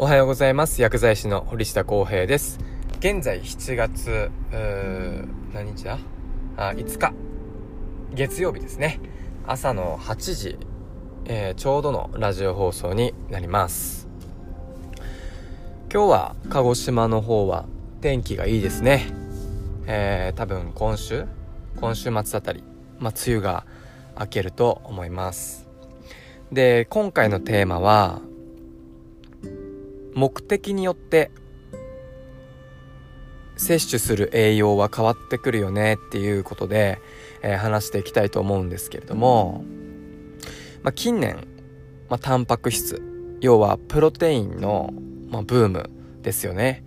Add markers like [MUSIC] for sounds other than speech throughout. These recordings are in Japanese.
おはようございます。薬剤師の堀下康平です。現在7月何日だ？あ5日。月曜日ですね。朝の8時、えー、ちょうどのラジオ放送になります。今日は鹿児島の方は天気がいいですね。えー、多分今週今週末あたり、まあ、梅雨が明けると思います。で今回のテーマは目的によって摂取する栄養は変わってくるよねっていうことで、えー、話していきたいと思うんですけれども、まあ、近年、まあ、タンパク質要はプロテインの、まあ、ブームですよね、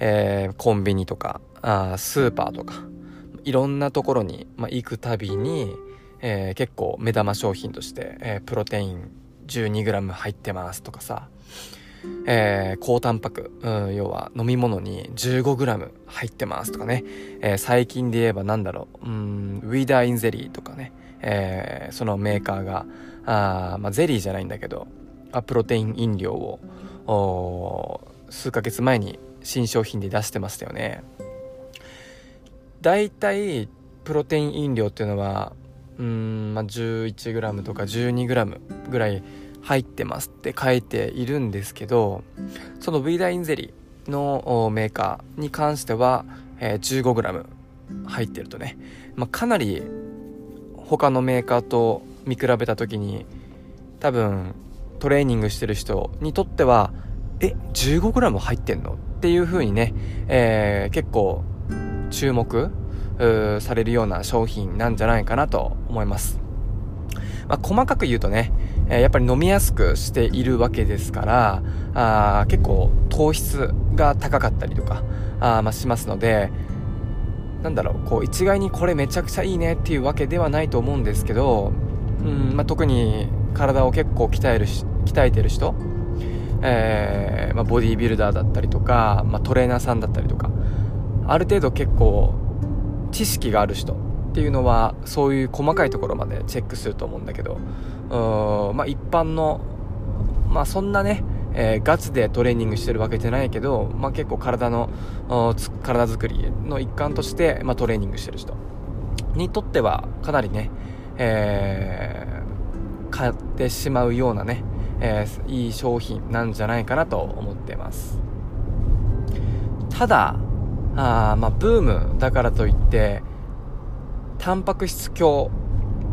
えー、コンビニとかあースーパーとかいろんなところに、まあ、行くたびに、えー、結構目玉商品として、えー、プロテイン 12g 入ってますとかさえー、高タンパク、うん、要は飲み物に 15g 入ってますとかね、えー、最近で言えばなんだろう、うん、ウィーダーインゼリーとかね、えー、そのメーカーが、あまあ、ゼリーじゃないんだけど、プロテイン飲料を、数ヶ月前に新商品で出してましたよね。だいたいプロテイン飲料っていうのは、うん、まあ、11g とか 12g ぐらい入ってますって書いているんですけどその V ダインゼリーのメーカーに関しては、え、15g 入ってるとね、まあ、かなり他のメーカーと見比べた時に多分トレーニングしてる人にとってはえ 15g 入ってんの？っていう風にね、えー、結構注目されるような商品なんじゃないかなと思います、まあ、細かく言うとねえやっぱり飲みやすくしているわけですからあ結構糖質が高かったりとかあ、まあ、しますのでなんだろうこう一概にこれめちゃくちゃいいねっていうわけではないと思うんですけど、うんまあ、特に体を結構鍛えるし鍛えてる人、えーまあ、ボディービルダーだったりとか、まあ、トレーナーさんだったりとかある程度結構知識がある人っていうのはそういう細かいところまでチェックすると思うんだけどまあ、一般の、まあ、そんなね、えー、ガチでトレーニングしてるわけじゃないけど、まあ、結構体の体作りの一環として、まあ、トレーニングしてる人にとってはかなりね、えー、買ってしまうようなね、えー、いい商品なんじゃないかなと思ってます。ただあまあブームだからといってタンパク質強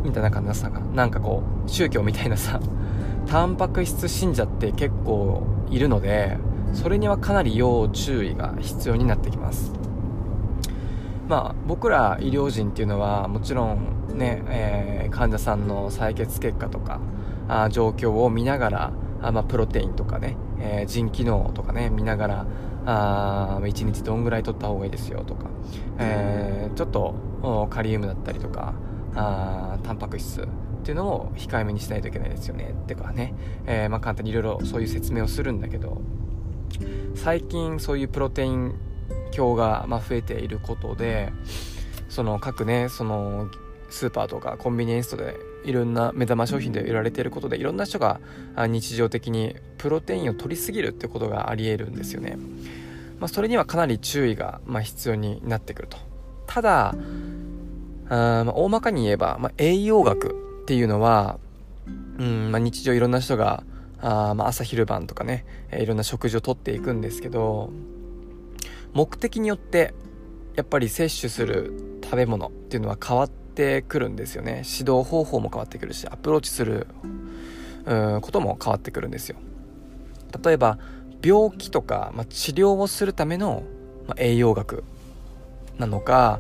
みたいな感じでさなんかこう宗教みたいなさ [LAUGHS] タンパク質信者って結構いるのでそれにはかなり要注意が必要になってきます。まあ僕ら医療人っていうのはもちろんね、えー、患者さんの採血結果とかあ状況を見ながらあ、まあ、プロテインとかね、えー、腎機能とかね見ながらあ1日どんぐらい取った方がいいですよとか、えー、ちょっとカリウムだったりとかあタンパク質っていうのを控えめにしないといけないですよねってかね、えー、まあ、簡単にいろいろそういう説明をするんだけど最近そういうプロテイン鏡がま増えていることでその各ねそのスーパーとかコンビニエンストでいろんな目玉商品で売られていることでいろんな人が日常的にプロテインを取りすぎるってことがありえるんですよね、まあ、それにはかなり注意がま必要になってくると。ただあまあ、大まかに言えば、まあ、栄養学っていうのは、うんまあ、日常いろんな人があ、まあ、朝昼晩とかね、いろんな食事をとっていくんですけど目的によってやっぱり摂取する食べ物っていうのは変わってくるんですよね。指導方法も変わってくるしアプローチするうんことも変わってくるんですよ。例えば病気とか、まあ、治療をするための、まあ、栄養学なのか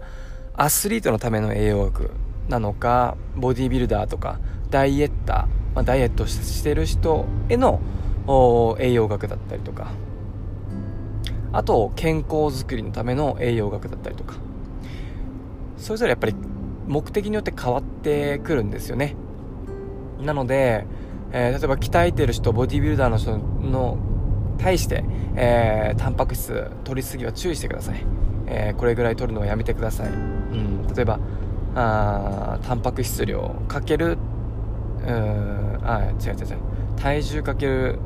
アスリートのための栄養学なのかボディービルダーとかダイエッター、まあ、ダイエットしてる人への栄養学だったりとか。あと健康づくりのための栄養学だったりとか。それぞれやっぱり目的によって変わってくるんですよね。なので、えー、例えば鍛えてる人ボディービルダーの人の対して、えー、タンパク質取りすぎは注意してください。えー、これぐらい取るのはやめてください、うん、例えばあタンパク質量かけるうんあ違う違う違う。体重かける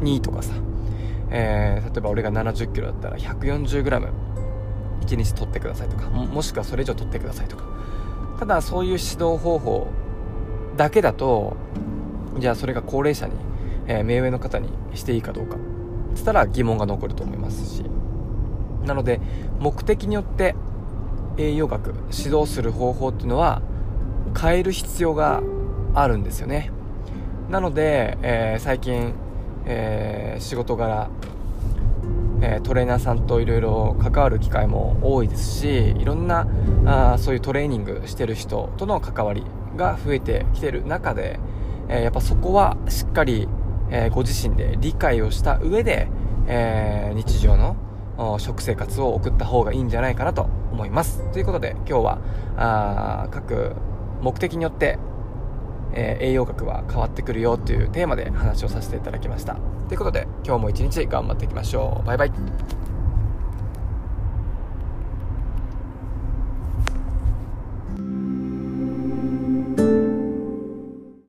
2とかさ、えー、例えば俺が7 0キロだったら 140g 1日取ってくださいとか。もしくはそれ以上取ってくださいとか。ただそういう指導方法だけだとじゃあそれが高齢者に、えー、目上の方にしていいかどうか。つったら疑問が残ると思いますし。なので目的によって栄養学指導する方法っていうのは変える必要があるんですよね。なので、えー、最近、えー、仕事柄、え、トレーナーさんといろいろ関わる機会も多いですしいろんなあそういうトレーニングしてる人との関わりが増えてきてる中で、えやっぱそこはしっかり、えご自身で理解をした上で、え日常の食生活を送った方がいいんじゃないかなと思います。ということで今日はあ各目的によって、えー、栄養学は変わってくるよというテーマで話をさせていただきました。ということで今日も一日頑張っていきましょう。バイバイ。